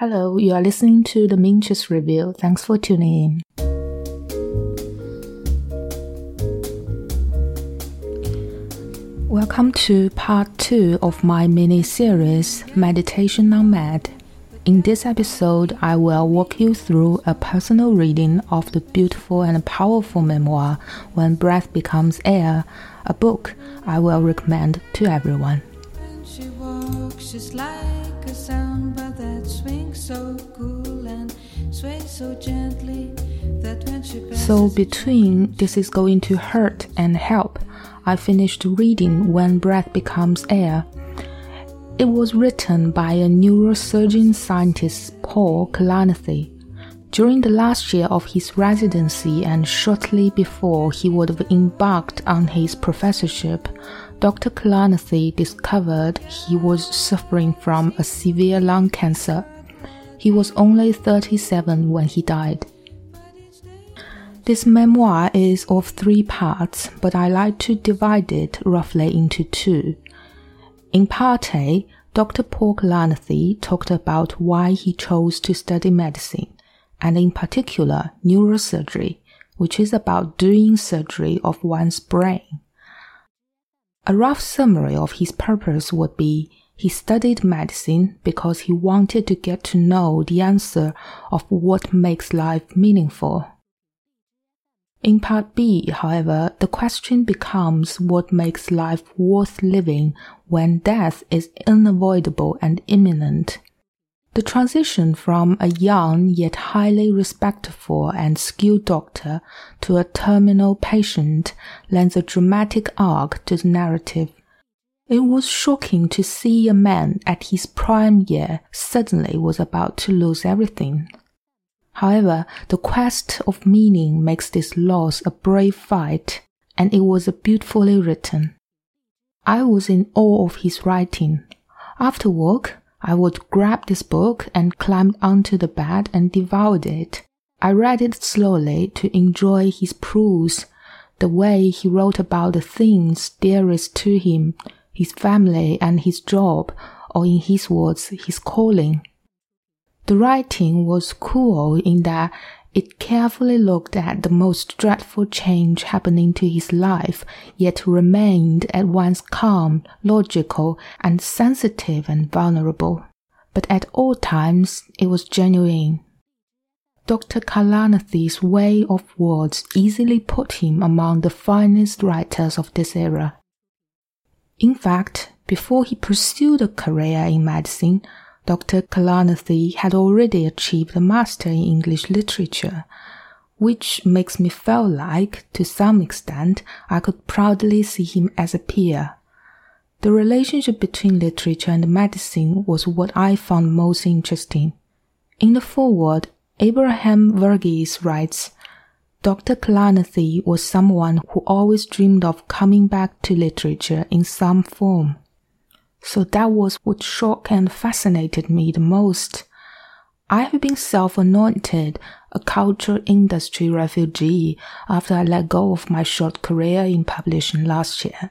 Hello, you are listening to the Minches Review. Thanks for tuning in. Welcome to part two of my mini series, Meditation on Med. In this episode, I will walk you through a personal reading of the beautiful and powerful memoir, When Breath Becomes Air, a book I will recommend to everyone. So, between This Is Going to Hurt and Help, I finished reading When Breath Becomes Air. It was written by a neurosurgeon scientist, Paul Kalanithi. During the last year of his residency and shortly before he would have embarked on his professorship, Dr. Kalanithi discovered he was suffering from a severe lung cancer. He was only 37 when he died. This memoir is of three parts, but I like to divide it roughly into two. In part A, Dr. Paul Kalanithi talked about why he chose to study medicine, and in particular neurosurgery, which is about doing surgery of one's brain. A rough summary of his purpose would be he studied medicine because he wanted to get to know the answer of what makes life meaningful. In part B, however, the question becomes what makes life worth living when death is unavoidable and imminent. The transition from a young yet highly respectful and skilled doctor to a terminal patient lends a dramatic arc to the narrative. It was shocking to see a man at his prime year suddenly was about to lose everything. However, the quest of meaning makes this loss a brave fight, and it was beautifully written. I was in awe of his writing. After work, I would grab this book and climb onto the bed and devoured it. I read it slowly to enjoy his prose, the way he wrote about the things dearest to him, his family and his job, or in his words, his calling. The writing was cool in that it carefully looked at the most dreadful change happening to his life, yet remained at once calm, logical, and sensitive and vulnerable. But at all times it was genuine. Dr. Kalanithi's way of words easily put him among the finest writers of this era. In fact, before he pursued a career in medicine, Dr. Kalanithi had already achieved a master in English literature, which makes me feel like, to some extent, I could proudly see him as a peer. The relationship between literature and medicine was what I found most interesting. In the foreword, Abraham Verghese writes, Dr. Kalanithi was someone who always dreamed of coming back to literature in some form. So that was what shocked and fascinated me the most. I have been self anointed a culture industry refugee after I let go of my short career in publishing last year.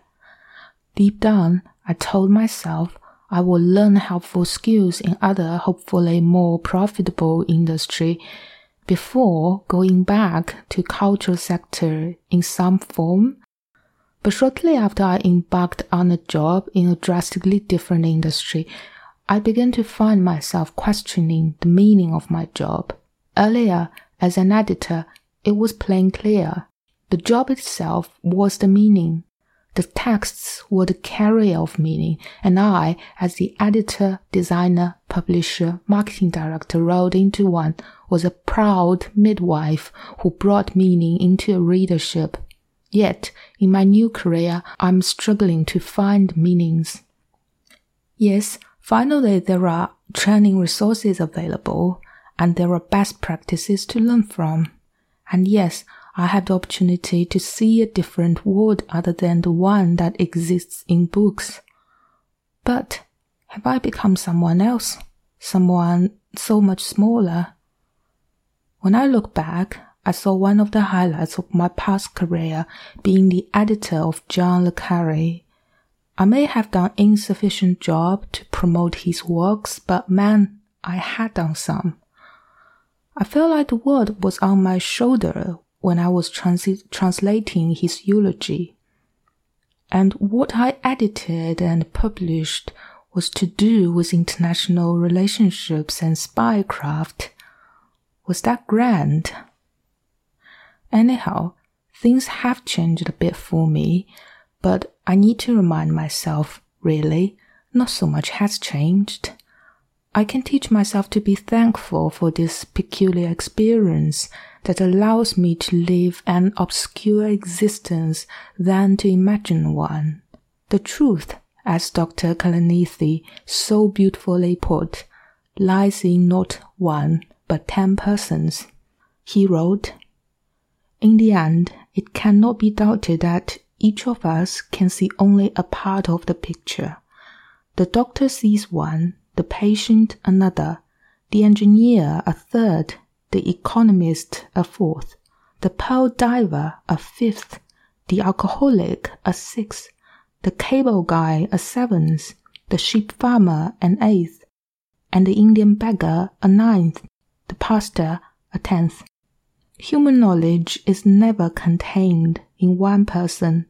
Deep down, I told myself I will learn helpful skills in other, hopefully more profitable industry before going back to culture sector in some form but shortly after I embarked on a job in a drastically different industry, I began to find myself questioning the meaning of my job. Earlier, as an editor, it was plain clear. The job itself was the meaning. The texts were the carrier of meaning, and I, as the editor, designer, publisher, marketing director rolled into one, was a proud midwife who brought meaning into a readership Yet, in my new career, I'm struggling to find meanings. Yes, finally there are training resources available and there are best practices to learn from. And yes, I have the opportunity to see a different world other than the one that exists in books. But have I become someone else? Someone so much smaller? When I look back, I saw one of the highlights of my past career being the editor of John Le Carre. I may have done insufficient job to promote his works, but man, I had done some. I felt like the world was on my shoulder when I was trans- translating his eulogy. And what I edited and published was to do with international relationships and spycraft. Was that grand? Anyhow, things have changed a bit for me, but I need to remind myself, really, not so much has changed. I can teach myself to be thankful for this peculiar experience that allows me to live an obscure existence than to imagine one. The truth, as Dr. Kalanithi so beautifully put, lies in not one, but ten persons. He wrote, In the end, it cannot be doubted that each of us can see only a part of the picture. The doctor sees one, the patient another, the engineer a third, the economist a fourth, the pearl diver a fifth, the alcoholic a sixth, the cable guy a seventh, the sheep farmer an eighth, and the Indian beggar a ninth, the pastor a tenth. Human knowledge is never contained in one person.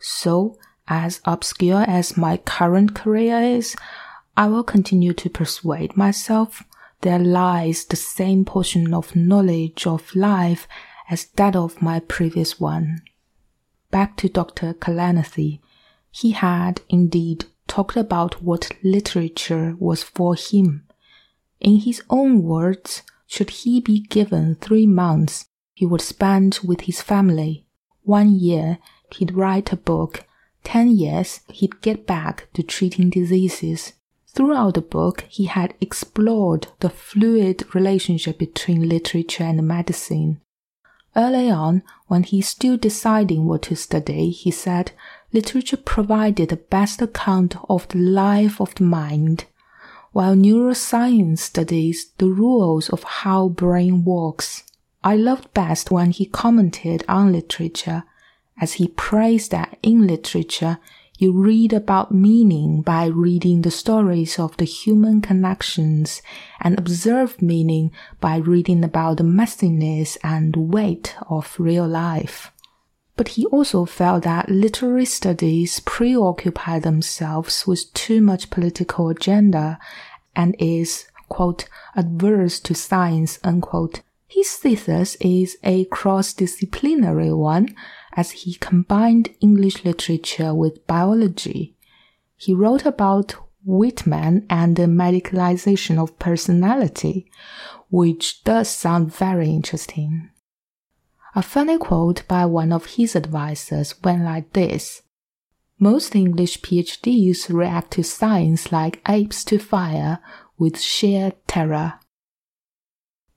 So, as obscure as my current career is, I will continue to persuade myself there lies the same portion of knowledge of life as that of my previous one. Back to Dr. Kalanithi. He had indeed talked about what literature was for him. In his own words, should he be given three months, he would spend with his family. One year, he'd write a book. Ten years, he'd get back to treating diseases. Throughout the book, he had explored the fluid relationship between literature and medicine. Early on, when he's still deciding what to study, he said literature provided the best account of the life of the mind, while neuroscience studies the rules of how brain works. I loved best when he commented on literature, as he praised that in literature you read about meaning by reading the stories of the human connections and observe meaning by reading about the messiness and weight of real life. But he also felt that literary studies preoccupy themselves with too much political agenda and is, quote, adverse to science, unquote. His thesis is a cross-disciplinary one as he combined English literature with biology. He wrote about Whitman and the medicalization of personality, which does sound very interesting. A funny quote by one of his advisors went like this Most English PhDs react to science like apes to fire with sheer terror.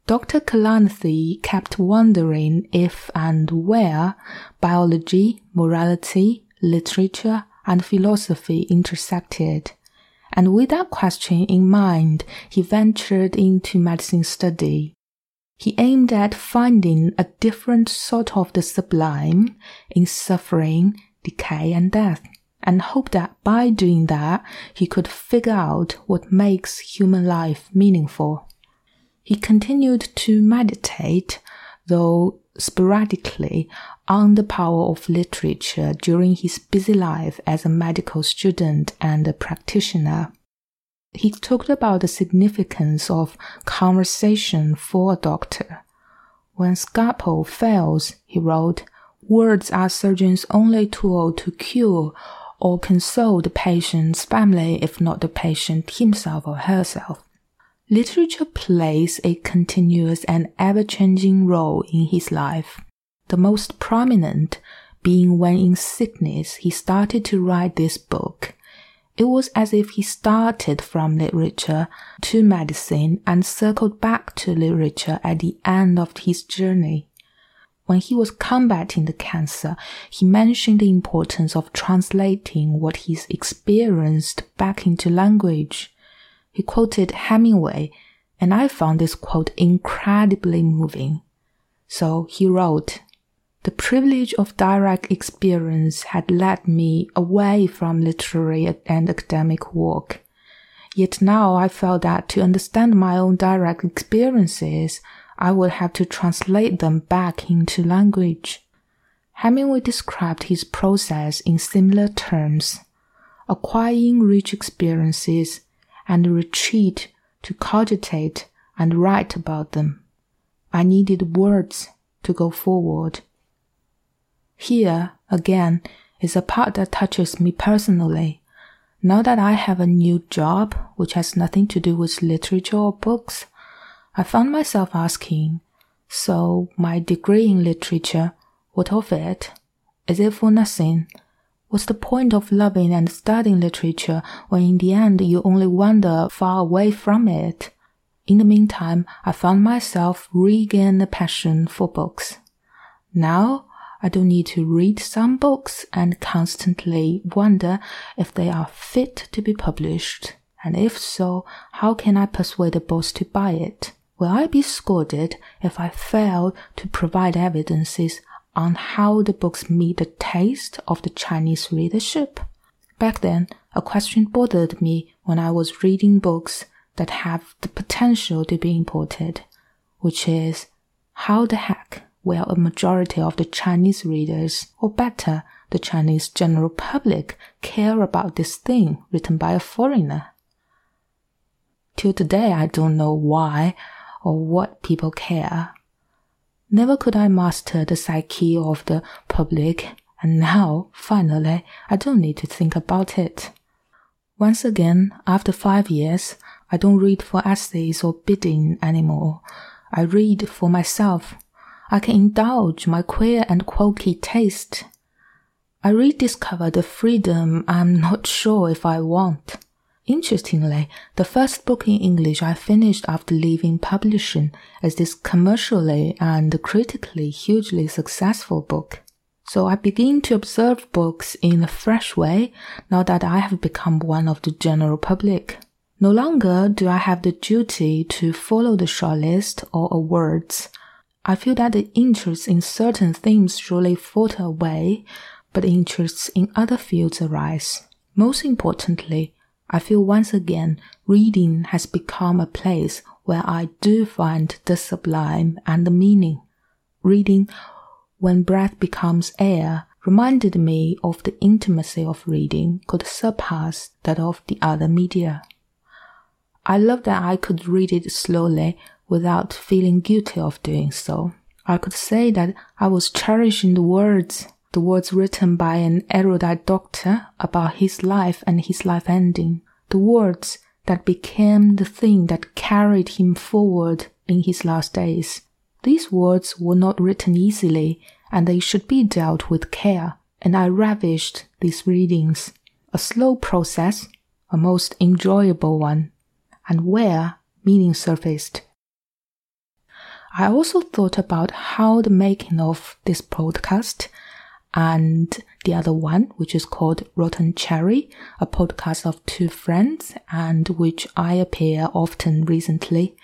Dr. Kalanithi kept wondering if and where biology, morality, literature, and philosophy intersected. And with that question in mind, he ventured into medicine study. He aimed at finding a different sort of the sublime in suffering, decay, and death, and hoped that by doing that, he could figure out what makes human life meaningful. He continued to meditate, though sporadically, on the power of literature during his busy life as a medical student and a practitioner. He talked about the significance of conversation for a doctor. When scalpel fails, he wrote, words are surgeon's only tool to cure or console the patient's family, if not the patient himself or herself. Literature plays a continuous and ever changing role in his life, the most prominent being when in sickness he started to write this book. It was as if he started from literature to medicine and circled back to literature at the end of his journey. When he was combating the cancer, he mentioned the importance of translating what he's experienced back into language. He quoted Hemingway, and I found this quote incredibly moving. So he wrote, The privilege of direct experience had led me away from literary and academic work. Yet now I felt that to understand my own direct experiences, I would have to translate them back into language. Hemingway described his process in similar terms acquiring rich experiences and retreat to cogitate and write about them. I needed words to go forward. Here, again, is a part that touches me personally. Now that I have a new job, which has nothing to do with literature or books, I found myself asking, so my degree in literature, what of it? Is it for nothing? What's the point of loving and studying literature when in the end you only wander far away from it? In the meantime, I found myself regain a passion for books. Now, I don't need to read some books and constantly wonder if they are fit to be published. And if so, how can I persuade the boss to buy it? Will I be scolded if I fail to provide evidences on how the books meet the taste of the Chinese readership? Back then, a question bothered me when I was reading books that have the potential to be imported, which is how the heck will a majority of the Chinese readers, or better, the Chinese general public, care about this thing written by a foreigner? Till today, I don't know why or what people care. Never could I master the psyche of the public, and now, finally, I don't need to think about it. Once again, after five years, I don't read for essays or bidding anymore. I read for myself. I can indulge my queer and quirky taste. I rediscover the freedom I'm not sure if I want. Interestingly, the first book in English I finished after leaving publishing is this commercially and critically hugely successful book. So I begin to observe books in a fresh way now that I have become one of the general public. No longer do I have the duty to follow the shortlist or awards. I feel that the interest in certain themes surely falter away, but interests in other fields arise. Most importantly, I feel once again reading has become a place where I do find the sublime and the meaning. Reading, when breath becomes air, reminded me of the intimacy of reading could surpass that of the other media. I love that I could read it slowly without feeling guilty of doing so. I could say that I was cherishing the words the words written by an erudite doctor about his life and his life ending, the words that became the thing that carried him forward in his last days. These words were not written easily, and they should be dealt with care, and I ravished these readings. A slow process, a most enjoyable one, and where meaning surfaced. I also thought about how the making of this podcast and the other one, which is called Rotten Cherry, a podcast of two friends and which I appear often recently,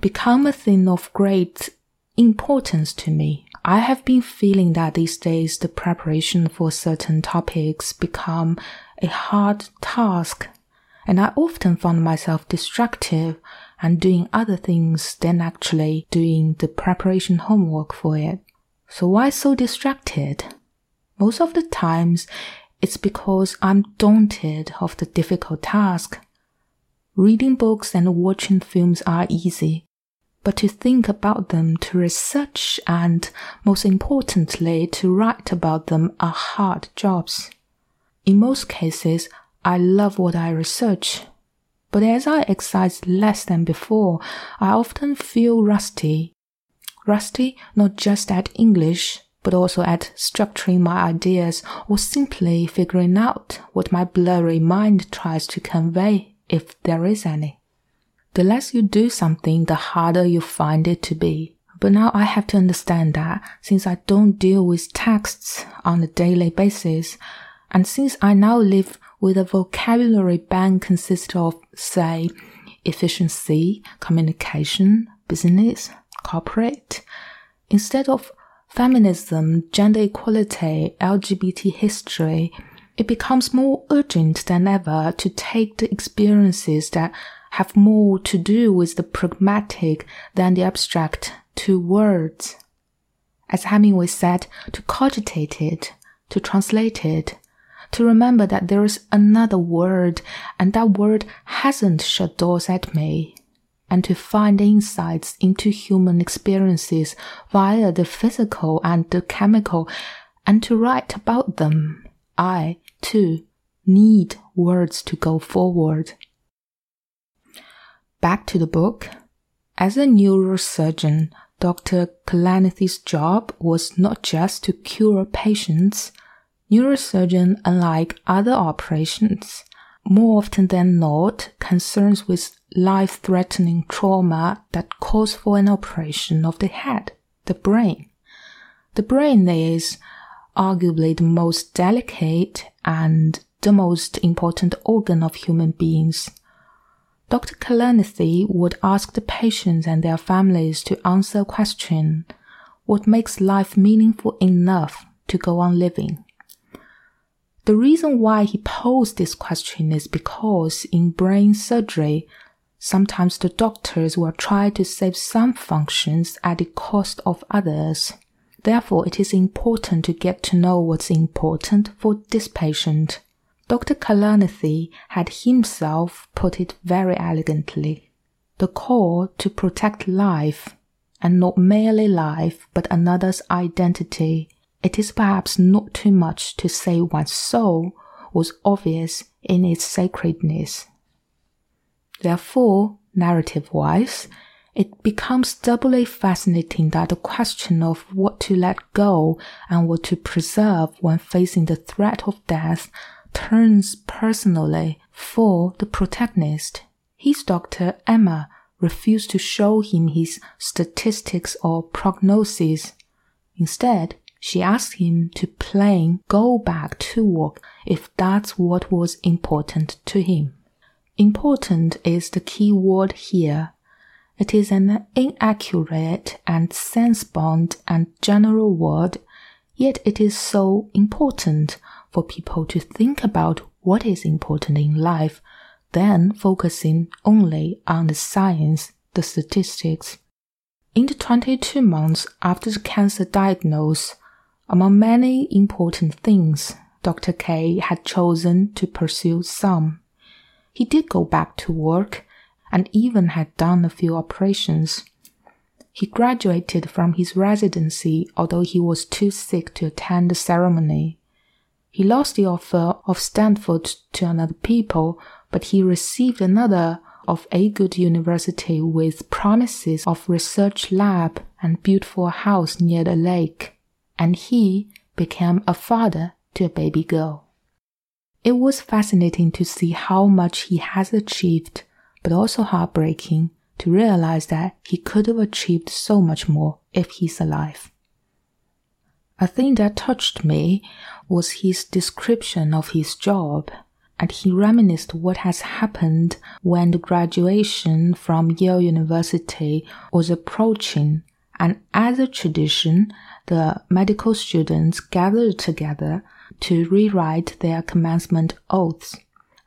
become a thing of great importance to me. I have been feeling that these days the preparation for certain topics become a hard task, and I often found myself distracted and doing other things than actually doing the preparation homework for it. So why so distracted? Most of the times, it's because I'm daunted of the difficult task. Reading books and watching films are easy, but to think about them, to research, and most importantly, to write about them are hard jobs. In most cases, I love what I research, but as I exercise less than before, I often feel rusty. Rusty not just at English, but also at structuring my ideas or simply figuring out what my blurry mind tries to convey, if there is any. The less you do something, the harder you find it to be. But now I have to understand that since I don't deal with texts on a daily basis, and since I now live with a vocabulary bank consisting of, say, efficiency, communication, business, corporate, instead of feminism, gender equality, LGBT history, it becomes more urgent than ever to take the experiences that have more to do with the pragmatic than the abstract to words. As Hemingway said, to cogitate it, to translate it, to remember that there is another word and that word hasn't shut doors at me, and to find insights into human experiences via the physical and the chemical, and to write about them. I, too, need words to go forward. Back to the book. As a neurosurgeon, Dr. Kalanithi's job was not just to cure patients. Neurosurgeon, unlike other operations, more often than not concerns with life-threatening trauma that calls for an operation of the head, the brain. The brain is arguably the most delicate and the most important organ of human beings. Dr. Kalanithi would ask the patients and their families to answer a question What makes life meaningful enough to go on living? The reason why he posed this question is because in brain surgery, sometimes the doctors will try to save some functions at the cost of others. Therefore, it is important to get to know what's important for this patient. Dr. Kalanithi had himself put it very elegantly. The call to protect life, and not merely life, but another's identity. It is perhaps not too much to say one's soul was obvious in its sacredness. Therefore, narrative wise, it becomes doubly fascinating that the question of what to let go and what to preserve when facing the threat of death turns personally for the protagonist. His doctor, Emma, refused to show him his statistics or prognosis. Instead, she asked him to plain go back to work if that's what was important to him. Important is the key word here. It is an inaccurate and sense-bound and general word, yet it is so important for people to think about what is important in life, then focusing only on the science, the statistics. In the 22 months after the cancer diagnosis, among many important things, Dr. K had chosen to pursue some. He did go back to work and even had done a few operations. He graduated from his residency, although he was too sick to attend the ceremony. He lost the offer of Stanford to another people, but he received another of a good university with promises of research lab and beautiful house near the lake. And he became a father to a baby girl. It was fascinating to see how much he has achieved, but also heartbreaking to realize that he could have achieved so much more if he's alive. A thing that touched me was his description of his job, and he reminisced what has happened when the graduation from Yale University was approaching, and as a tradition, the medical students gathered together to rewrite their commencement oaths.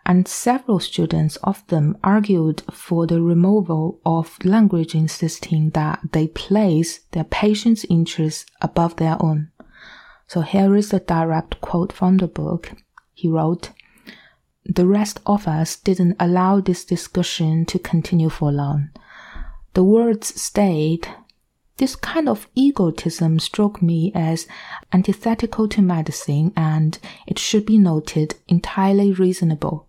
And several students of them argued for the removal of language insisting that they place their patients' interests above their own. So here is a direct quote from the book. He wrote, The rest of us didn't allow this discussion to continue for long. The words stayed. This kind of egotism struck me as antithetical to medicine and, it should be noted, entirely reasonable.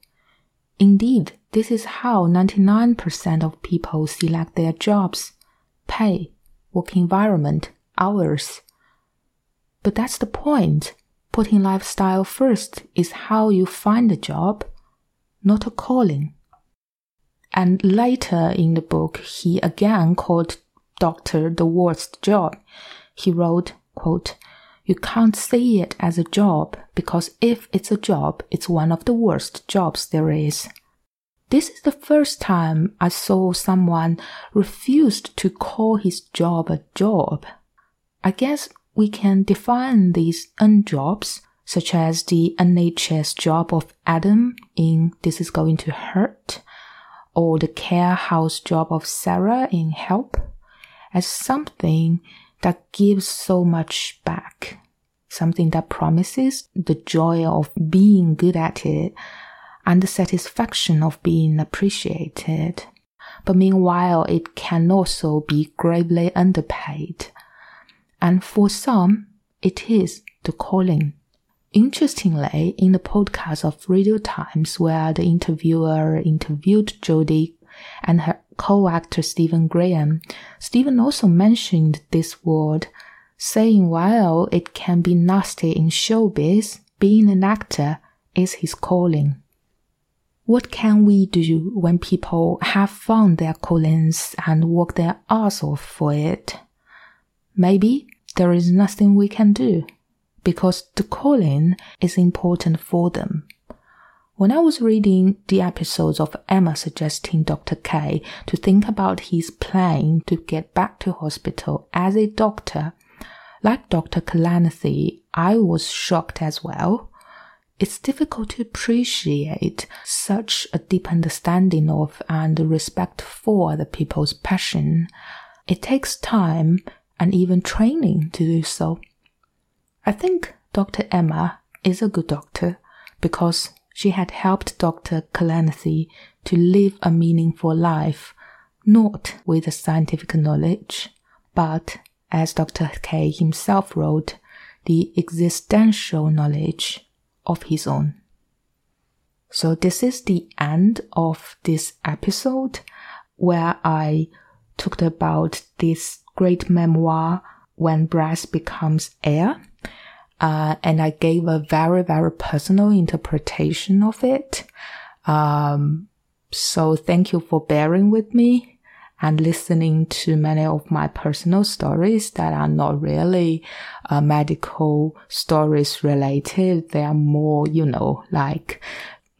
Indeed, this is how 99% of people select their jobs pay, work environment, hours. But that's the point. Putting lifestyle first is how you find a job, not a calling. And later in the book, he again called doctor the worst job. He wrote, quote, you can't see it as a job because if it's a job, it's one of the worst jobs there is. This is the first time I saw someone refused to call his job a job. I guess we can define these unjobs such as the NHS job of Adam in This Is Going to Hurt, or the care house job of Sarah in Help, as something that gives so much back, something that promises the joy of being good at it and the satisfaction of being appreciated. But meanwhile, it can also be gravely underpaid. And for some, it is the calling. Interestingly, in the podcast of Radio Times, where the interviewer interviewed Jodie and her co-actor Stephen Graham, Stephen also mentioned this word, saying while it can be nasty in showbiz, being an actor is his calling. What can we do when people have found their callings and work their ass off for it? Maybe there is nothing we can do because the calling is important for them. When I was reading the episodes of Emma suggesting Dr. K to think about his plan to get back to hospital as a doctor, like Dr. Kalanithi, I was shocked as well it's difficult to appreciate such a deep understanding of and respect for the people's passion. It takes time and even training to do so. I think Dr. Emma is a good doctor because she had helped Dr. Kalanithi to live a meaningful life, not with scientific knowledge, but as Dr. K himself wrote, the existential knowledge of his own. So this is the end of this episode where I talked about this great memoir when breath becomes air. Uh, and I gave a very, very personal interpretation of it. Um, so thank you for bearing with me and listening to many of my personal stories that are not really uh, medical stories related. They are more, you know, like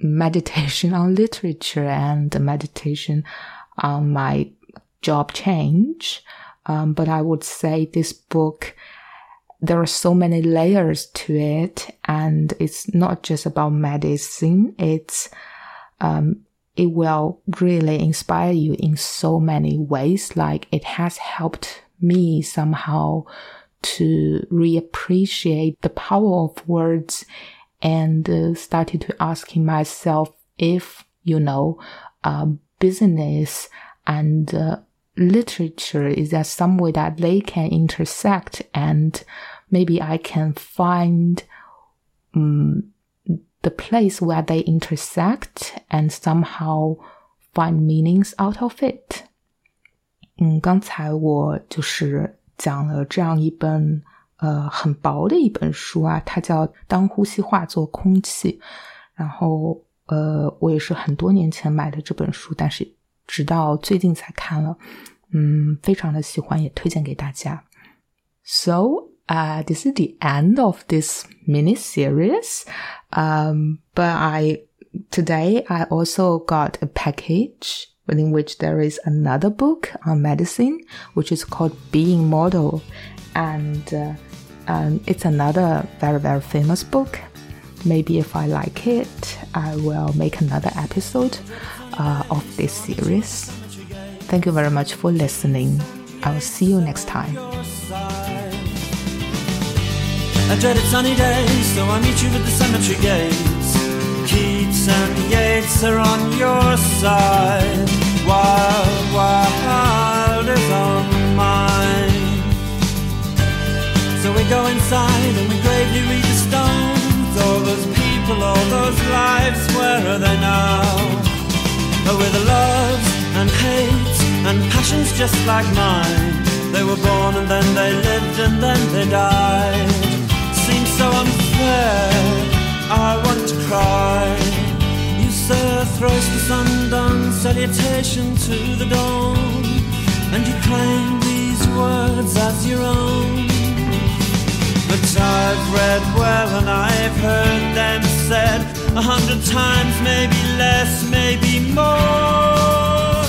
meditation on literature and meditation on my job change. Um, but I would say this book, there are so many layers to it, and it's not just about medicine. It's um, it will really inspire you in so many ways. Like it has helped me somehow to reappreciate the power of words and uh, started to asking myself if, you know, uh, business and uh, literature is there some way that they can intersect and maybe I can find um, the place where they intersect and somehow find meanings out of it。嗯，刚才我就是讲了这样一本呃很薄的一本书啊，它叫《当呼吸化作空气》。然后呃，我也是很多年前买的这本书，但是直到最近才看了，嗯，非常的喜欢，也推荐给大家。So uh, this is the end of this mini series. Um, but I, today I also got a package in which there is another book on medicine, which is called Being Mortal, And, uh, um, it's another very, very famous book. Maybe if I like it, I will make another episode uh, of this series. Thank you very much for listening. I will see you next time. A dreaded sunny days, so I meet you at the cemetery gates. Keats and Yeats are on your side. Wild, Wilde is on mine. So we go inside and we gravely read the stones. All those people, all those lives, where are they now? Oh, with loves and hates and passions just like mine. They were born and then they lived and then they died so unfair. I want to cry. You sir thrice the sundown salutation to the dawn, and you claim these words as your own. But I've read well and I've heard them said a hundred times, maybe less, maybe more.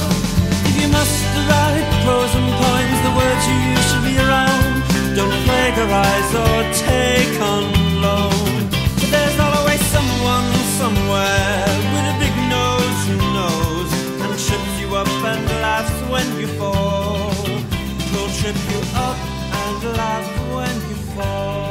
If you must write prose and the words you use should be around. Don't plagiarize or take on loan. But there's always someone somewhere with a big nose who knows and trips you up and laughs when you fall. Will trip you up and laugh when you fall.